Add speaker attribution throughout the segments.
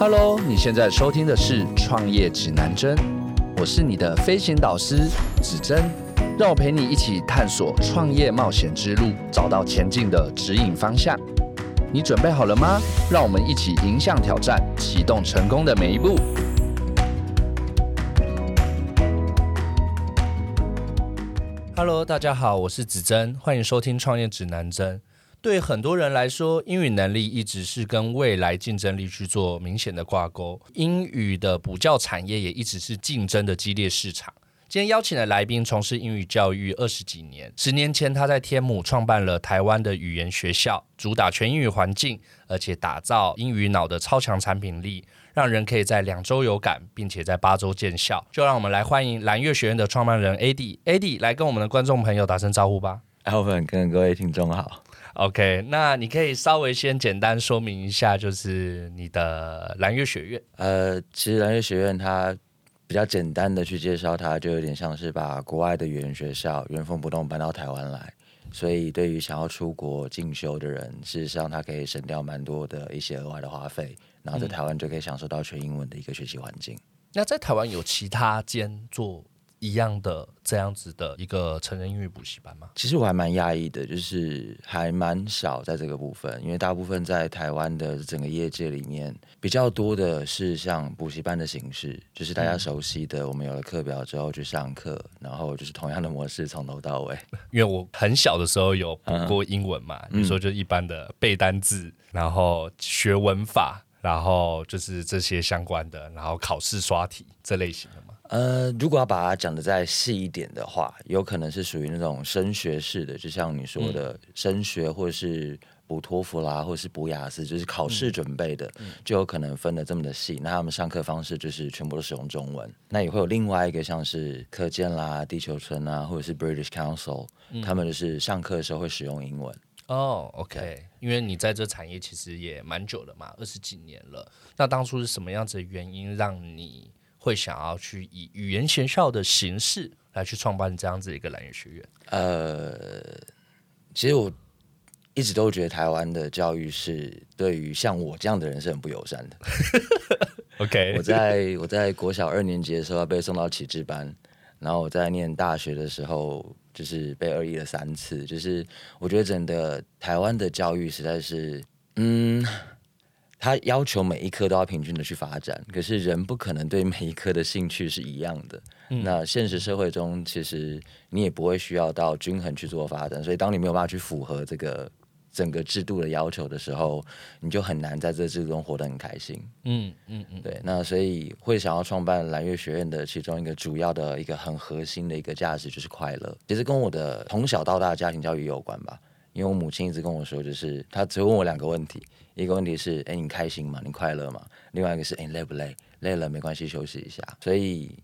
Speaker 1: Hello，你现在收听的是《创业指南针》，我是你的飞行导师指针，让我陪你一起探索创业冒险之路，找到前进的指引方向。你准备好了吗？让我们一起迎向挑战，启动成功的每一步。Hello，大家好，我是子珍，欢迎收听《创业指南针》。对很多人来说，英语能力一直是跟未来竞争力去做明显的挂钩。英语的补教产业也一直是竞争的激烈市场。今天邀请的来宾从事英语教育二十几年，十年前他在天母创办了台湾的语言学校，主打全英语环境，而且打造英语脑的超强产品力，让人可以在两周有感，并且在八周见效。就让我们来欢迎蓝月学院的创办人 AD，AD 来跟我们的观众朋友打声招呼吧。
Speaker 2: Alvin 跟各位听众好。
Speaker 1: OK，那你可以稍微先简单说明一下，就是你的蓝月学院。
Speaker 2: 呃，其实蓝月学院它比较简单的去介绍它，就有点像是把国外的语言学校原封不动搬到台湾来，所以对于想要出国进修的人，事实上它可以省掉蛮多的一些额外的花费，然后在台湾就可以享受到全英文的一个学习环境。
Speaker 1: 那在台湾有其他间做？一样的这样子的一个成人英语补习班吗？
Speaker 2: 其实我还蛮讶异的，就是还蛮少在这个部分，因为大部分在台湾的整个业界里面，比较多的是像补习班的形式，就是大家熟悉的，我们有了课表之后去上课，然后就是同样的模式从头到尾。
Speaker 1: 因为我很小的时候有补过英文嘛，你说就一般的背单字，然后学文法，然后就是这些相关的，然后考试刷题这类型的嘛。
Speaker 2: 呃，如果要把它讲的再细一点的话，有可能是属于那种升学式的，就像你说的升学，或者是补托福啦，或者是补雅思，就是考试准备的，就有可能分的这么的细。那他们上课方式就是全部都使用中文。那也会有另外一个像是课件啦、地球村啊，或者是 British Council，他们就是上课的时候会使用英文。
Speaker 1: 哦，OK，因为你在这产业其实也蛮久了嘛，二十几年了。那当初是什么样子的原因让你？会想要去以语言学校的形式来去创办这样子一个蓝语学院。
Speaker 2: 呃，其实我一直都觉得台湾的教育是对于像我这样的人是很不友善的。
Speaker 1: OK，
Speaker 2: 我在我在国小二年级的时候被送到启智班，然后我在念大学的时候就是被二一了三次，就是我觉得整个台湾的教育实在是，嗯。他要求每一科都要平均的去发展，可是人不可能对每一科的兴趣是一样的。那现实社会中，其实你也不会需要到均衡去做发展，所以当你没有办法去符合这个整个制度的要求的时候，你就很难在这制度中活得很开心。嗯嗯嗯，对。那所以会想要创办蓝月学院的其中一个主要的一个很核心的一个价值就是快乐，其实跟我的从小到大家庭教育有关吧。因为我母亲一直跟我说，就是她只问我两个问题，一个问题是，哎，你开心吗？你快乐吗？另外一个是，哎，累不累？累了没关系，休息一下。所以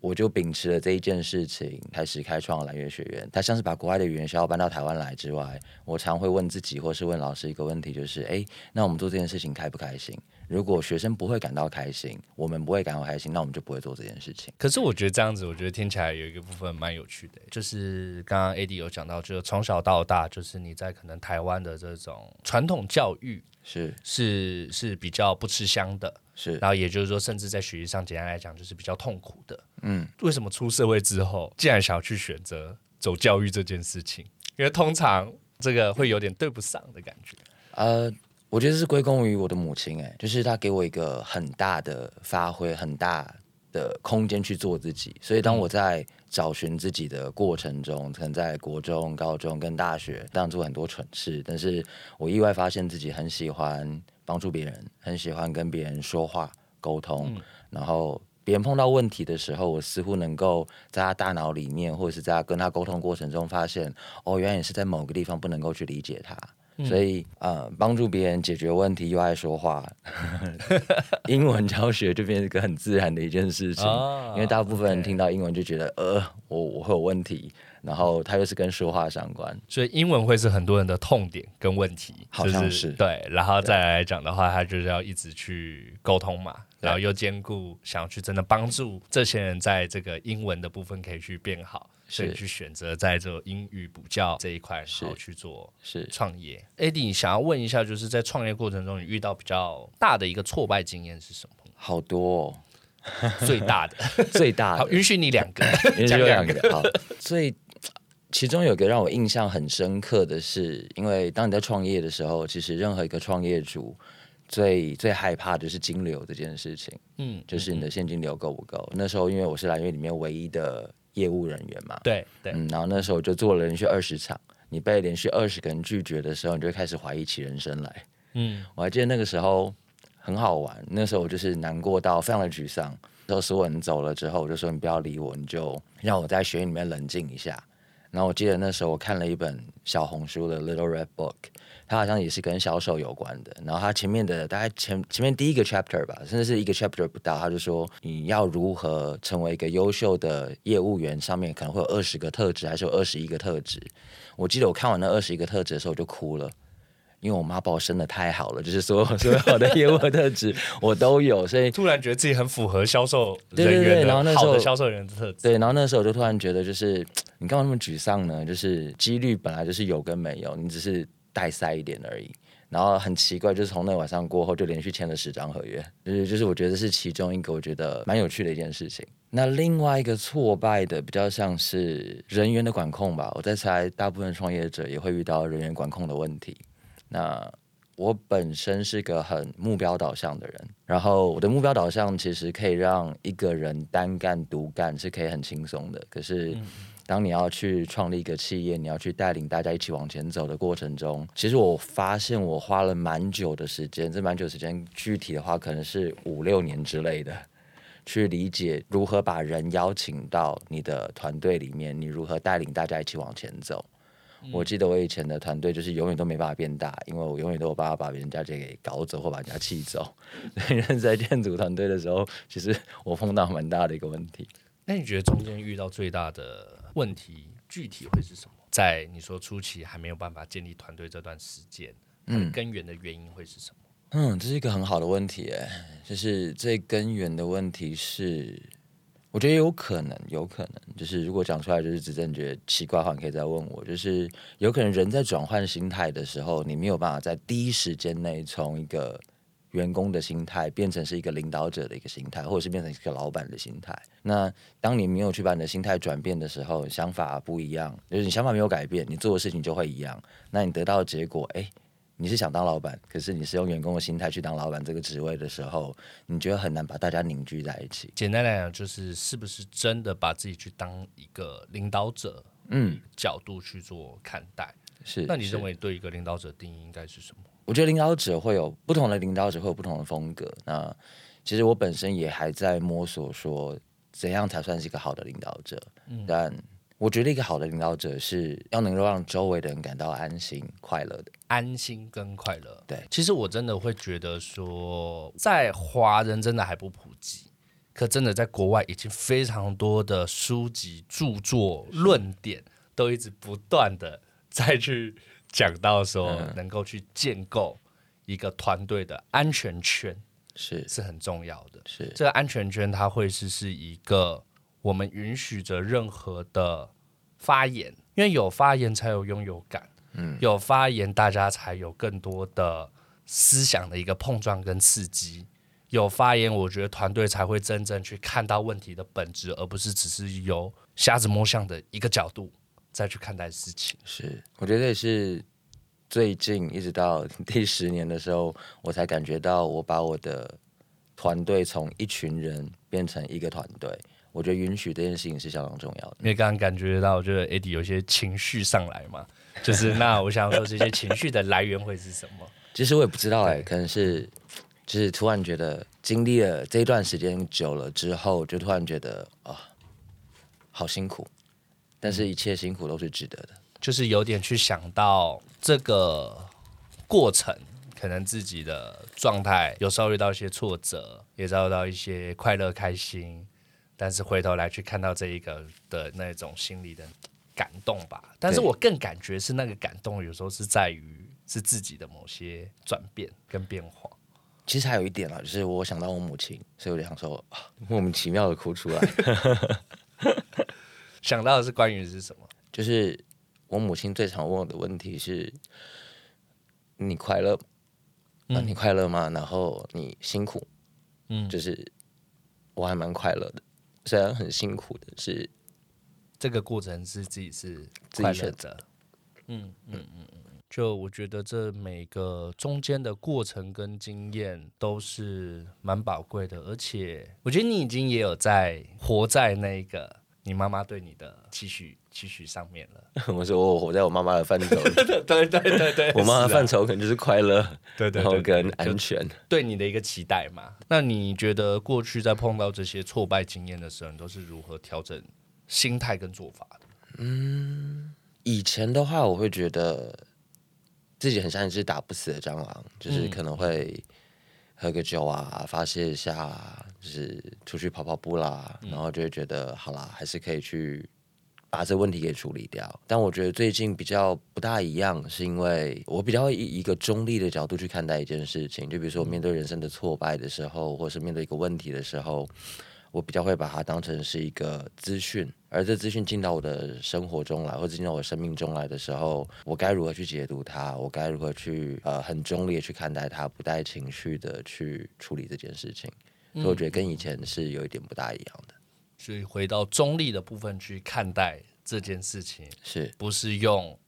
Speaker 2: 我就秉持了这一件事情，开始开创蓝月学院。它像是把国外的语言学校搬到台湾来之外，我常会问自己，或是问老师一个问题，就是，哎，那我们做这件事情开不开心？如果学生不会感到开心，我们不会感到开心，那我们就不会做这件事情。
Speaker 1: 可是我觉得这样子，我觉得听起来有一个部分蛮有趣的，就是刚刚 AD 有讲到，就是从小到大，就是你在可能台湾的这种传统教育
Speaker 2: 是
Speaker 1: 是是比较不吃香的，
Speaker 2: 是，
Speaker 1: 然后也就是说，甚至在学习上简单来讲，就是比较痛苦的。嗯，为什么出社会之后，竟然想要去选择走教育这件事情？因为通常这个会有点对不上的感觉。呃。
Speaker 2: 我觉得是归功于我的母亲，哎，就是她给我一个很大的发挥、很大的空间去做自己。所以当我在找寻自己的过程中，可能在国中、高中跟大学，当然做很多蠢事，但是我意外发现自己很喜欢帮助别人，很喜欢跟别人说话沟通。然后别人碰到问题的时候，我似乎能够在他大脑里面，或者是在跟他沟通过程中，发现哦，原来也是在某个地方不能够去理解他。所以，呃，帮助别人解决问题又爱说话，英文教学就变成一个很自然的一件事情。因为大部分人听到英文就觉得，呃，我我会有问题，然后它又是跟说话相关，
Speaker 1: 所以英文会是很多人的痛点跟问题，
Speaker 2: 好像是
Speaker 1: 对。然后再来讲的话，他就是要一直去沟通嘛，然后又兼顾想要去真的帮助这些人在这个英文的部分可以去变好。所以
Speaker 2: 是
Speaker 1: 去选择在这英语补教这一块，
Speaker 2: 是
Speaker 1: 然后去做
Speaker 2: 是
Speaker 1: 创业。Eddie，想要问一下，就是在创业过程中，你遇到比较大的一个挫败经验是什么？
Speaker 2: 好多、哦，
Speaker 1: 最大的，
Speaker 2: 最大的好，
Speaker 1: 允许你两个，
Speaker 2: 因为
Speaker 1: 讲
Speaker 2: 有两
Speaker 1: 两
Speaker 2: 个好，所以其中有一个让我印象很深刻的是，因为当你在创业的时候，其实任何一个创业主最最害怕的是金流这件事情，
Speaker 1: 嗯，
Speaker 2: 就是你的现金流够不够。那时候因为我是蓝月里面唯一的业务人员嘛，
Speaker 1: 对对，
Speaker 2: 嗯，然后那时候我就做了连续二十场，你被连续二十个人拒绝的时候，你就开始怀疑起人生来。
Speaker 1: 嗯
Speaker 2: 我还记得那个时候很好玩，那时候我就是难过到非常的沮丧。之后所有人走了之后，我就说你不要理我，你就让我在学院里面冷静一下。然后我记得那时候我看了一本小红书的《Little Red Book》，它好像也是跟销售有关的。然后他前面的大概前前面第一个 chapter 吧，甚至是一个 chapter 不到，他就说你要如何成为一个优秀的业务员，上面可能会有二十个特质，还是有二十一个特质。我记得我看完那二十一个特质的时候，我就哭了。因为我妈把我生的太好了，就是所有 所有的业务特质 我都有，所以
Speaker 1: 突然觉得自己很符合销售
Speaker 2: 对对对
Speaker 1: 人员
Speaker 2: 然后那时候
Speaker 1: 销售人员的特质。
Speaker 2: 对，然后那时候我就突然觉得，就是你干嘛那么沮丧呢？就是几率本来就是有跟没有，你只是带塞一点而已。然后很奇怪，就是从那晚上过后，就连续签了十张合约，就是就是我觉得是其中一个我觉得蛮有趣的一件事情。那另外一个挫败的比较像是人员的管控吧，我在猜大部分创业者也会遇到人员管控的问题。那我本身是个很目标导向的人，然后我的目标导向其实可以让一个人单干独干是可以很轻松的。可是，当你要去创立一个企业，你要去带领大家一起往前走的过程中，其实我发现我花了蛮久的时间，这蛮久时间具体的话可能是五六年之类的。去理解如何把人邀请到你的团队里面，你如何带领大家一起往前走。我记得我以前的团队就是永远都没办法变大，因为我永远都有办法把人家给搞走或把人家气走。所以在建组团队的时候，其实我碰到蛮大的一个问题。
Speaker 1: 那你觉得中间遇到最大的问题具体会是什么？在你说初期还没有办法建立团队这段时间，嗯，根源的原因会是什么？
Speaker 2: 嗯，这是一个很好的问题，哎，就是最根源的问题是，我觉得有可能，有可能，就是如果讲出来就是指正觉得奇怪的话，你可以再问我。就是有可能人在转换心态的时候，你没有办法在第一时间内从一个员工的心态变成是一个领导者的一个心态，或者是变成一个老板的心态。那当你没有去把你的心态转变的时候，想法不一样，就是你想法没有改变，你做的事情就会一样。那你得到的结果，哎。你是想当老板，可是你是用员工的心态去当老板这个职位的时候，你觉得很难把大家凝聚在一起。
Speaker 1: 简单来讲，就是是不是真的把自己去当一个领导者
Speaker 2: 嗯，
Speaker 1: 角度去做看待？
Speaker 2: 是。
Speaker 1: 那你认为对一个领导者定义应该是什么？
Speaker 2: 我觉得领导者会有不同的领导者会有不同的风格。那其实我本身也还在摸索，说怎样才算是一个好的领导者。
Speaker 1: 嗯
Speaker 2: 但我觉得一个好的领导者是要能够让周围的人感到安心、快乐的。
Speaker 1: 安心跟快乐。
Speaker 2: 对
Speaker 1: 其实我真的会觉得说，在华人真的还不普及，可真的在国外已经非常多的书籍、著作、论点都一直不断的 再去讲到说，
Speaker 2: 嗯
Speaker 1: 能够去建构一个团队的安全圈
Speaker 2: 是
Speaker 1: 是很重要的。
Speaker 2: 是
Speaker 1: 这个安全圈它会是是一个我们允许着任何的发言，因为有发言才有拥有感，嗯，有发言大家才有更多的思想的一个碰撞跟刺激。有发言，我觉得团队才会真正去看到问题的本质，而不是只是由瞎子摸象的一个角度再去看待事情。
Speaker 2: 是，我觉得也是最近一直到第十年的时候，我才感觉到我把我的团队从一群人变成一个团队。我觉得允许这件事情是相当重要的。
Speaker 1: 因为刚刚感觉到，就是 Eddie 有些情绪上来嘛，就是那我想说，这些情绪的来源会是什么？
Speaker 2: 其实我也不知道哎、
Speaker 1: 对
Speaker 2: 可能是就是突然觉得经历了这一段时间久了之后，就突然觉得啊、好辛苦，但是一切辛苦都是值得的。
Speaker 1: 就是有点去想到这个过程，可能自己的状态有时候遇到一些挫折，也遭遇到一些快乐开心，但是回头来去看到这一个的那种心里的感动吧。但是我更感觉是那个感动，有时候是在于是自己的某些转变跟变化。
Speaker 2: 其实还有一点啊，就是我想到我母亲，所以我就想说，啊 莫名其妙的哭出来。
Speaker 1: 想到的是关于是什么？
Speaker 2: 就是我母亲最常问我的问题是：你快乐？啊，你快乐吗？然后你辛苦？
Speaker 1: 嗯，
Speaker 2: 就是我还蛮快乐的，虽然很辛苦的是
Speaker 1: 这个过程是自己是
Speaker 2: 自己选择。
Speaker 1: 嗯嗯嗯嗯，就我觉得这每个中间的过程跟经验都是蛮宝贵的，而且我觉得你已经也有在活在那个你妈妈对你的期许期许上面了。
Speaker 2: 我说我活在我妈妈的范畴 里，
Speaker 1: 对对对对
Speaker 2: 我妈妈的范
Speaker 1: 畴，
Speaker 2: 可能就是快乐，
Speaker 1: 对对对，
Speaker 2: 然后跟安全。
Speaker 1: 对你的一个期待嘛。那你觉得过去在碰到这些挫败经验的时候，你都是如何调整心态跟做法的？
Speaker 2: 以前的话，我会觉得自己很像一只打不死的蟑螂，就是
Speaker 1: 嗯
Speaker 2: 可能会喝个酒啊，发泄一下，就是出去跑跑步啦，然后就会觉得好啦，还是可以去把这问题给处理掉。但我觉得最近比较不大一样，是因为我比较以一个中立的角度去看待一件事情，就比如说我面对人生的挫败的时候，或是面对一个问题的时候。我比较会把它当成是一个资讯，而这资讯进到我的生活中来，或者进到我生命中来的时候，我该如何去解读它？我该如何去呃很中立的去看待它，不带情绪的去处理这件事情？所以我觉得跟以前是有一点不大一样的。
Speaker 1: 所以回到中立的部分去看待这件事情，
Speaker 2: 是，
Speaker 1: 不是用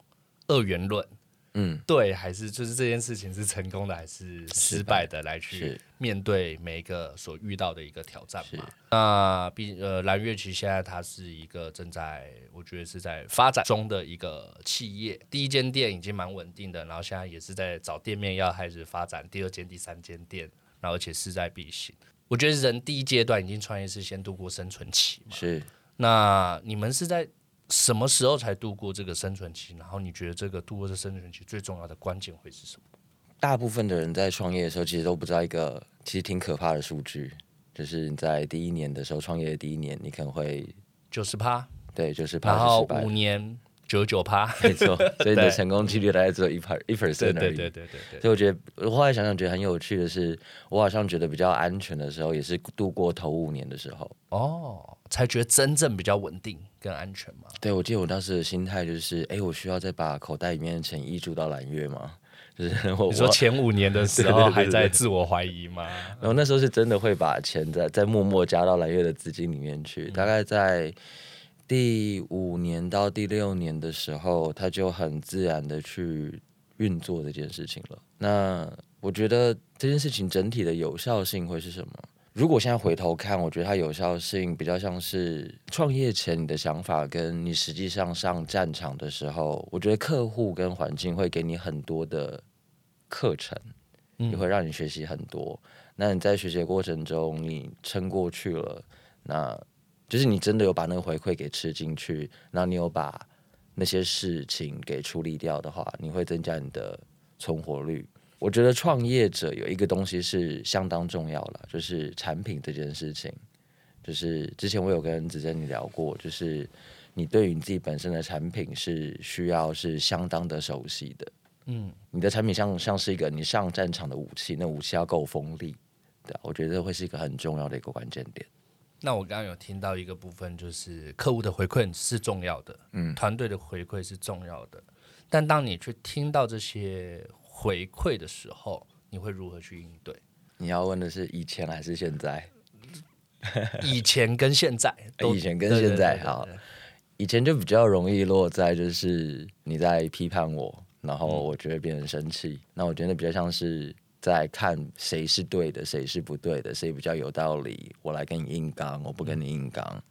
Speaker 1: 二元论
Speaker 2: 嗯，
Speaker 1: 对，还是就是这件事情是成功的还是失败的来去面对每一个所遇到的一个挑战
Speaker 2: 是
Speaker 1: 嘛。那毕呃蓝月其现在它是一个正在我觉得是在发展中的一个企业，第一间店已经蛮稳定的，然后现在也是在找店面要开始发展第二间、第三间店，然后而且势在必行。我觉得人第一阶段已经创业是先度过生存期嘛，
Speaker 2: 是。
Speaker 1: 那你们是在什么时候才度过这个生存期？然后你觉得这个度过这生存期最重要的关键会是什么？
Speaker 2: 大部分的人在创业的时候，其实都不知道一个其实挺可怕的数据，就是你在第一年的时候，创业的第一年，你可能会
Speaker 1: 九十趴，
Speaker 2: 对，就是怕
Speaker 1: 然后五，年九九趴，
Speaker 2: 没错，所以你的成功几率大概只有一 per 一 percent 而已。
Speaker 1: 对对对对对对，
Speaker 2: 所以我觉得，我后来想想觉得很有趣的是，我好像觉得比较安全的时候，也是度过头五年的时候。
Speaker 1: 哦，才觉得真正比较稳定跟安全嘛。
Speaker 2: 对，我记得我当时的心态就是，哎，我需要再把口袋里面的钱溢注到蓝月吗？就是我
Speaker 1: 你说前五年的时候还在自我怀疑吗？
Speaker 2: 然后那时候是真的会把钱在在默默加到蓝月的资金里面去，大概在第五年到第六年的时候，他就很自然的去运作这件事情了。那我觉得这件事情整体的有效性会是什么？如果现在回头看，我觉得它有效性比较像是创业前你的想法，跟你实际上上战场的时候，我觉得客户跟环境会给你很多的课程，也会让你学习很多。那你在学习的过程中，你撑过去了，那就是你真的有把那个回馈给吃进去，然后你有把那些事情给处理掉的话，你会增加你的存活率。我觉得创业者有一个东西是相当重要了，就是产品这件事情。就是之前我有跟子珍你聊过，就是你对于你自己本身的产品是需要是相当的熟悉的。
Speaker 1: 嗯，
Speaker 2: 你的产品像像是一个你上战场的武器，那武器要够锋利，对啊，我觉得会是一个很重要的一个关键点。
Speaker 1: 那我刚刚有听到一个部分，就是客户的回馈是重要的，
Speaker 2: 嗯
Speaker 1: 团队的回馈是重要的，但当你去听到这些回馈的时候，你会如何去应对？
Speaker 2: 你要问的是以前还是现在？
Speaker 1: 以前跟现在 都，
Speaker 2: 以前跟现在好以前就比较容易落在就是你在批判我，然后
Speaker 1: 嗯
Speaker 2: 我就会变成生气。那我觉得比较像是在看谁是对的，谁是不对的，谁比较有道理，我来跟你硬刚，我不跟你硬刚。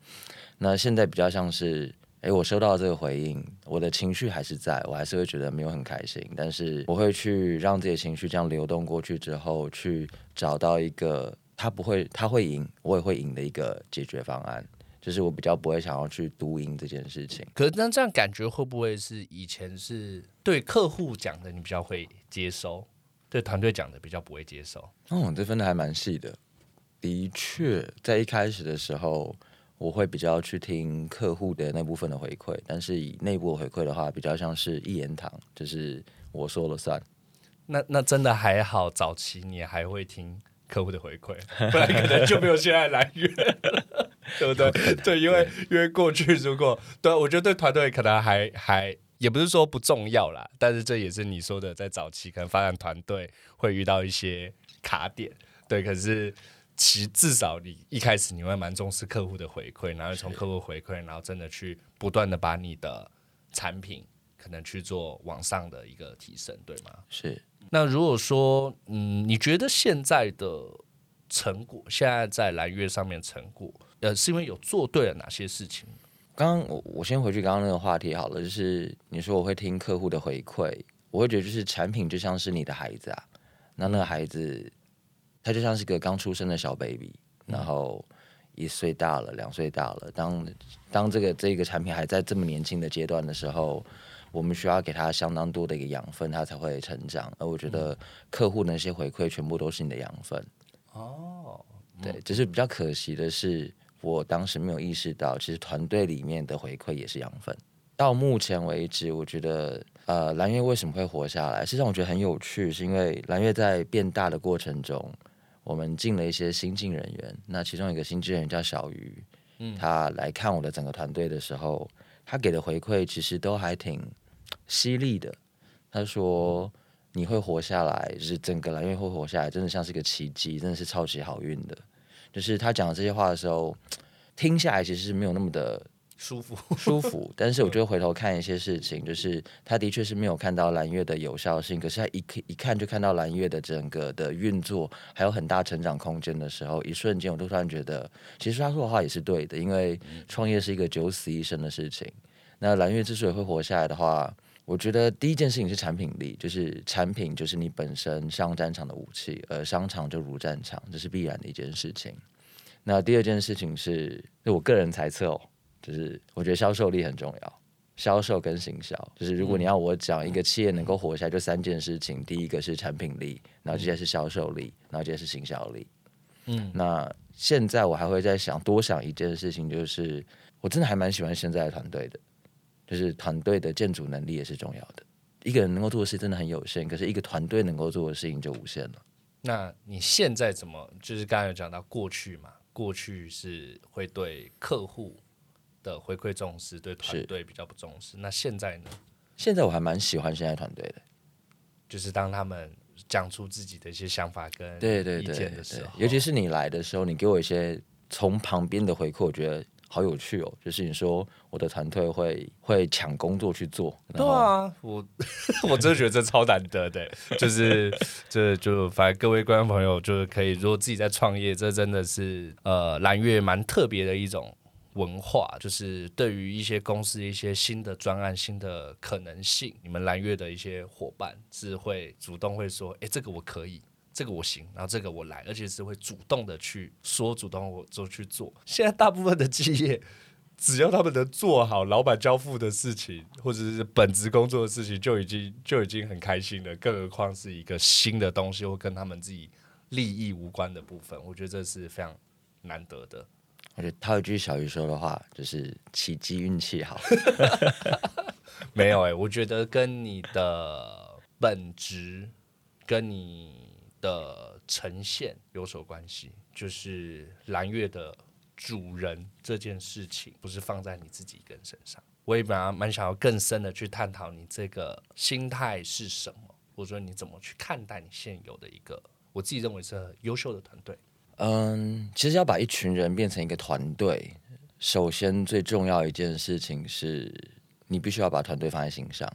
Speaker 2: 那现在比较像是，诶，我收到这个回应，我的情绪还是在，我还是会觉得没有很开心，但是我会去让自己的情绪这样流动过去之后，去找到一个他不会，他会赢，我也会赢的一个解决方案。就是我比较不会想要去读赢这件事情。
Speaker 1: 可是那这样感觉会不会是以前是对客户讲的你比较会接收，对团队讲的比较不会接受？
Speaker 2: 哦，这分的还蛮细的。的确，在一开始的时候，我会比较去听客户的那部分的回馈，但是以内部的回馈的话，比较像是一言堂，就是我说了算。
Speaker 1: 那那真的还好，早期你还会听客户的回馈，不 然可能就没有现在来源。对不对？对，因为因为过去如果对，我觉得对团队可能还还也不是说不重要啦，但是这也是你说的，在早期可能发展团队会遇到一些卡点，对，可是。其至少你一开始你会蛮重视客户的回馈，然后从客户回馈，然后真的去不断的把你的产品可能去做往上的一个提升，对吗？
Speaker 2: 是。
Speaker 1: 那如果说，嗯，你觉得现在的成果，现在在蓝月上面成果，呃，是因为有做对了哪些事情？
Speaker 2: 刚刚我我先回去刚刚那个话题好了，就是你说我会听客户的回馈，我会觉得就是产品就像是你的孩子啊，那那个孩子。他就像是个刚出生的小 baby，然后一岁大了，两岁大了。当当这个这个产品还在这么年轻的阶段的时候，我们需要给他相当多的一个养分，他才会成长。而我觉得客户那些回馈全部都是你的养分。哦，对，只是比较可惜的是，我当时没有意识到，其实团队里面的回馈也是养分。到目前为止，我觉得呃，蓝月为什么会活下来？实际上我觉得很有趣，是因为蓝月在变大的过程中。我们进了一些新进人员，那其中一个新进人员叫小鱼，嗯，他来看我的整个团队的时候，他给的回馈其实都还挺犀利的。他说：“你会活下来，就是整个蓝月会活下来，真的像是个奇迹，真的是超级好运的。”就是他讲这些话的时候，听下来其实是没有那么的。
Speaker 1: 舒服，
Speaker 2: 舒服。但是我就回头看一些事情，就是他的确是没有看到蓝月的有效性，可是他一一看就看到蓝月的整个的运作还有很大成长空间的时候，一瞬间我就突然觉得，其实他说的话也是对的，因为创业是一个九死一生的事情。那蓝月之所以会活下来的话，我觉得第一件事情是产品力，就是产品就是你本身上战场的武器，而商场就如战场，这是必然的一件事情。那第二件事情是，就我个人猜测哦。就是我觉得销售力很重要，销售跟行销。就是如果你要我讲一个企业能够活下来，就三件事情：第一个是产品力，然后接下来是销售力，然后接下来是行销力。嗯，那现在我还会在想，多想一件事情，就是我真的还蛮喜欢现在的团队的，就是团队的建筑能力也是重要的。一个人能够做的事真的很有限，可是一个团队能够做的事情就无限了。
Speaker 1: 那你现在怎么？就是刚才有讲到过去嘛，过去是会对客户。的回馈重视，对团队比较不重视。那现在呢？
Speaker 2: 现在我还蛮喜欢现在团队的，
Speaker 1: 就是当他们讲出自己的一些想法跟意见的时候，
Speaker 2: 尤其是你来的时候，你给我一些从旁边的回馈，我觉得好有趣哦。就是你说我的团队会会抢工作去做，
Speaker 1: 对啊，我 我真的觉得这超难得的，就是 这就反正各位观众朋友就是可以，如果自己在创业，这真的是呃蓝月蛮特别的一种。文化就是对于一些公司一些新的专案、新的可能性，你们蓝月的一些伙伴是会主动会说：“哎，这个我可以，这个我行，然后这个我来，而且是会主动的去说，主动我就去做。”现在大部分的企业，只要他们能做好老板交付的事情，或者是本职工作的事情，就已经就已经很开心了。更何况是一个新的东西，或跟他们自己利益无关的部分，我觉得这是非常难得的。
Speaker 2: 我觉得套一句小鱼说的话，就是奇迹运气好。
Speaker 1: 没有哎，我觉得跟你的本职、跟你的呈现有所关系。就是蓝月的主人这件事情，不是放在你自己一个人身上。我也蛮蛮想要更深的去探讨你这个心态是什么，或者说你怎么去看待你现有的一个我自己认为是优秀的团队。
Speaker 2: 嗯，其实要把一群人变成一个团队，首先最重要一件事情是你必须要把团队放在心上。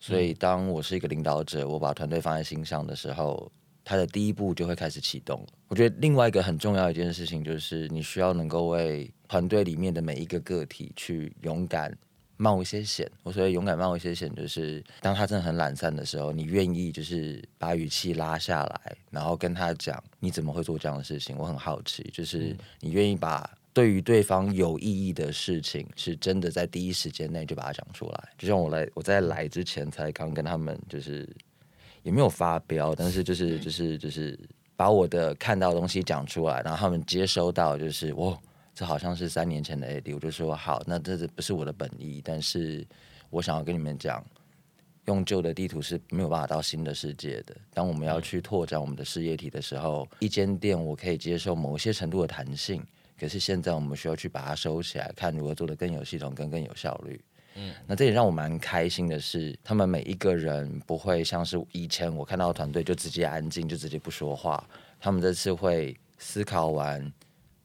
Speaker 2: 所以，当我是一个领导者，我把团队放在心上的时候，他的第一步就会开始启动。我觉得另外一个很重要一件事情就是，你需要能够为团队里面的每一个个体去勇敢。冒一些险，我所谓勇敢冒一些险，就是当他真的很懒散的时候，你愿意就是把语气拉下来，然后跟他讲你怎么会做这样的事情。我很好奇，就是你愿意把对于对方有意义的事情，是真的在第一时间内就把它讲出来。就像我来我在来之前才刚跟他们，就是也没有发飙，但是就是就是就是把我的看到的东西讲出来，然后他们接收到，就是我。这好像是三年前的 AD，我就说好，那这是不是我的本意？但是我想要跟你们讲，用旧的地图是没有办法到新的世界的。当我们要去拓展我们的事业体的时候，一间店我可以接受某些程度的弹性，可是现在我们需要去把它收起来，看如何做得更有系统、更更有效率。嗯，那这也让我蛮开心的是，他们每一个人不会像是以前我看到团队就直接安静，就直接不说话。他们这次会思考完，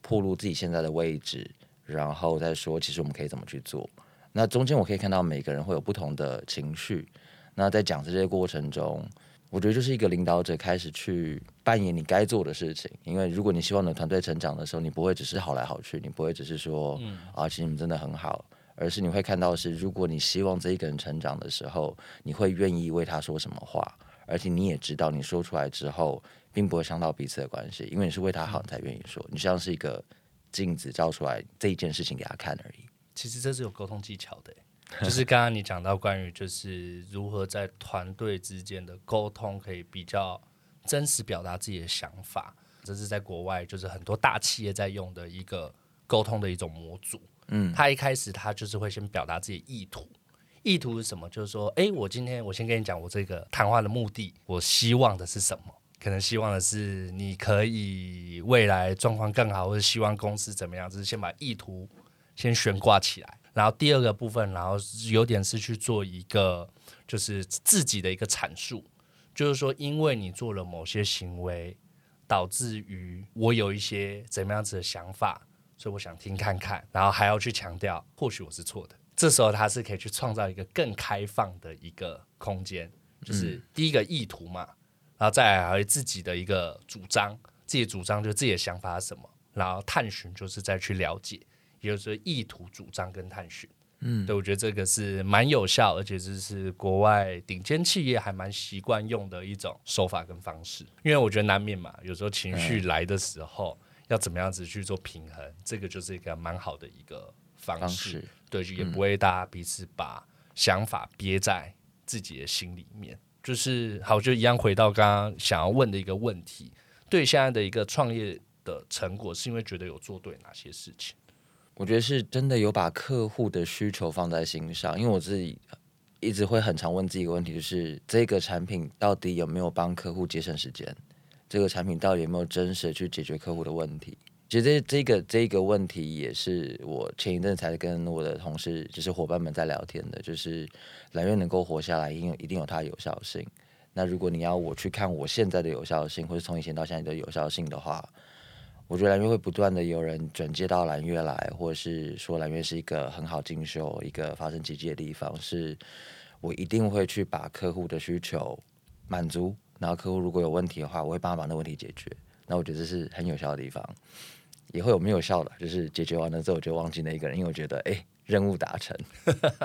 Speaker 2: 暴露自己现在的位置，然后再说，其实我们可以怎么去做。那中间我可以看到每个人会有不同的情绪。那在讲这些过程中，我觉得就是一个领导者开始去扮演你该做的事情。因为如果你希望你的团队成长的时候，你不会只是好来好去，你不会只是说啊，其实你们真的很好。而是你会看到是，如果你希望这一个人成长的时候，你会愿意为他说什么话，而且你也知道你说出来之后，并不会伤到彼此的关系，因为你是为他好，你才愿意说。你像是一个镜子照出来这一件事情给他看而已。
Speaker 1: 其实这是有沟通技巧的，就是刚刚你讲到关于就是如何在团队之间的沟通可以比较真实表达自己的想法，这是在国外就是很多大企业在用的一个沟通的一种模组。嗯，他一开始他就是会先表达自己意图，意图是什么？就是说，哎，我今天我先跟你讲我这个谈话的目的，我希望的是什么？可能希望的是你可以未来状况更好，或者希望公司怎么样？就是先把意图先悬挂起来，然后第二个部分，然后有点是去做一个就是自己的一个阐述，就是说，因为你做了某些行为，导致于我有一些怎么样子的想法。所以我想听看看，然后还要去强调，或许我是错的。这时候他是可以去创造一个更开放的一个空间，就是第一个意图嘛，然后再来自己的一个主张，自己主张就自己的想法是什么，然后探寻就是再去了解，也就是意图、主张跟探寻。嗯，对我觉得这个是蛮有效，而且这是国外顶尖企业还蛮习惯用的一种手法跟方式。因为我觉得难免嘛，有时候情绪来的时候。要怎么样子去做平衡？这个就是一个蛮好的一个方式，对，也不会大家彼此把想法憋在自己的心里面。就是好，就一样回到刚刚想要问的一个问题：对现在的一个创业的成果，是因为觉得有做对哪些事情？
Speaker 2: 我觉得是真的有把客户的需求放在心上，因为我自己一直会很常问自己一个问题，就是这个产品到底有没有帮客户节省时间？这个产品到底有没有真实去解决客户的问题？其实这这个这个问题也是我前一阵才跟我的同事，就是伙伴们在聊天的。就是蓝月能够活下来，因为一定有它的有效性。那如果你要我去看我现在的有效性，或者从以前到现在的有效性的话，我觉得蓝月会不断的有人转接到蓝月来，或者是说蓝月是一个很好进修、一个发生奇迹的地方。是我一定会去把客户的需求满足。然后客户如果有问题的话，我会帮他把那问题解决。那我觉得这是很有效的地方，也会有没有效的，就是解决完了之后我就忘记那一个人，因为我觉得哎，任务达成，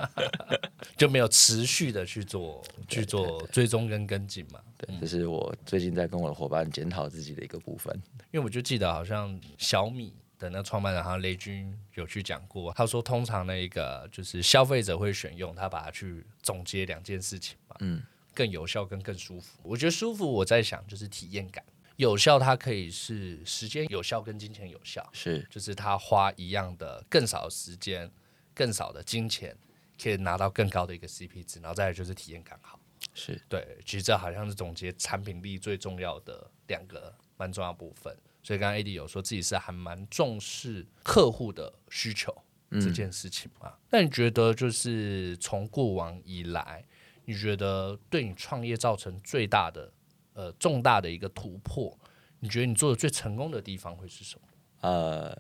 Speaker 1: 就没有持续的去做去做追踪跟跟进嘛。
Speaker 2: 对，这是我最近在跟我的伙伴检讨自己的一个部分。
Speaker 1: 因为我就记得好像小米的那创办人，好像雷军有去讲过，他说通常那一个就是消费者会选用，他把它去总结两件事情嘛。嗯。更有效跟更舒服，我觉得舒服。我在想就是体验感，有效它可以是时间有效跟金钱有效，
Speaker 2: 是
Speaker 1: 就是他花一样的更少的时间、更少的金钱，可以拿到更高的一个 CP 值，然后再来就是体验感好，
Speaker 2: 是
Speaker 1: 对。其实这好像是总结产品力最重要的两个蛮重要部分。所以刚刚 AD 有说自己是还蛮重视客户的需求这件事情嘛？那你觉得就是从过往以来？你觉得对你创业造成最大的呃重大的一个突破？你觉得你做的最成功的地方会是什么？
Speaker 2: 呃，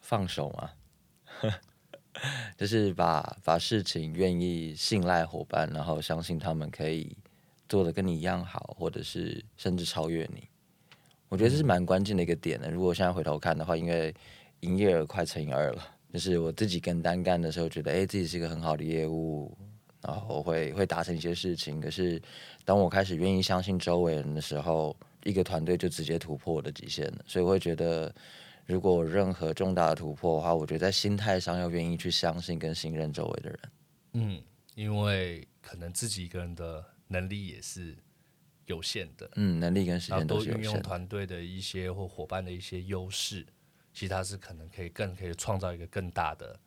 Speaker 2: 放手嘛，就是把把事情愿意信赖伙伴，然后相信他们可以做的跟你一样好，或者是甚至超越你。我觉得这是蛮关键的一个点的。如果现在回头看的话，因为营业额快乘以二了，就是我自己跟单干的时候，觉得哎自己是一个很好的业务。然后会会达成一些事情，可是当我开始愿意相信周围人的时候，一个团队就直接突破我的极限了。所以我会觉得，如果任何重大的突破的话，我觉得在心态上要愿意去相信跟信任周围的人。
Speaker 1: 嗯，因为可能自己一个人的能力也是有限的。
Speaker 2: 嗯，能力跟时间都
Speaker 1: 运用团队的一些或伙伴的一些优势，其他是可能可以更可以创造一个更大的。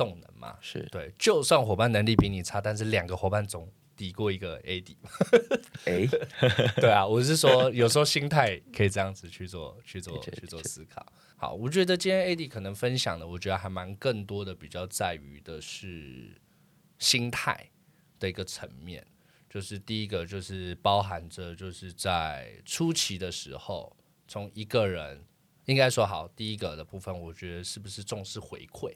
Speaker 1: 动能嘛，
Speaker 2: 是
Speaker 1: 对，就算伙伴能力比你差，但是两个伙伴总抵过一个 AD。
Speaker 2: 哎，
Speaker 1: 对啊，我是说，有时候心态可以这样子去做、去做、去做思考。好，我觉得今天 AD 可能分享的，我觉得还蛮更多的，比较在于的是心态的一个层面。就是第一个，就是包含着就是在初期的时候，从一个人应该说好，第一个的部分，我觉得是不是重视回馈？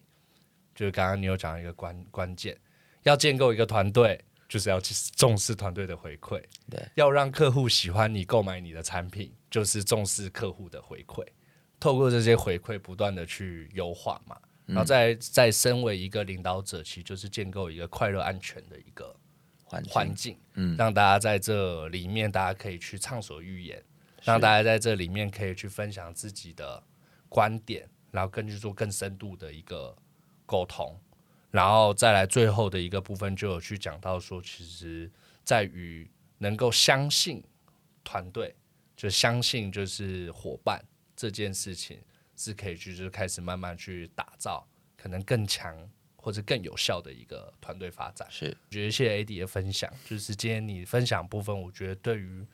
Speaker 1: 就是刚刚你有讲一个关关键，要建构一个团队，就是要去重视团队的回馈。
Speaker 2: 对，
Speaker 1: 要让客户喜欢你购买你的产品，就是重视客户的回馈，透过这些回馈不断的去优化嘛，然后再再身为一个领导者，其实就是建构一个快乐安全的一个
Speaker 2: 环境。
Speaker 1: 环境，
Speaker 2: 嗯。
Speaker 1: 让大家在这里面大家可以去畅所欲言，让大家在这里面可以去分享自己的观点，然后根据做更深度的一个沟通，然后再来最后的一个部分就有去讲到说，其实在于能够相信团队，就相信就是伙伴这件事情是可以去就是开始慢慢去打造可能更强或者更有效的一个团队发展。
Speaker 2: 是
Speaker 1: 我觉得谢谢 AD 的分享，就是今天你分享部分，我觉得对于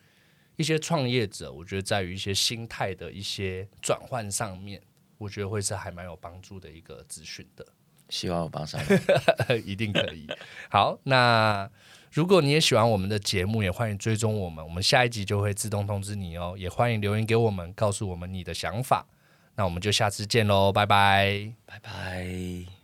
Speaker 1: 一些创业者，我觉得在于一些心态的一些转换上面，我觉得会是还蛮有帮助的一个资讯的。
Speaker 2: 希望我帮上。
Speaker 1: 一定可以。好，那如果你也喜欢我们的节目，也欢迎追踪我们，我们下一集就会自动通知你哦。也欢迎留言给我们，告诉我们你的想法。那我们就下次见喽，拜拜。
Speaker 2: 拜拜。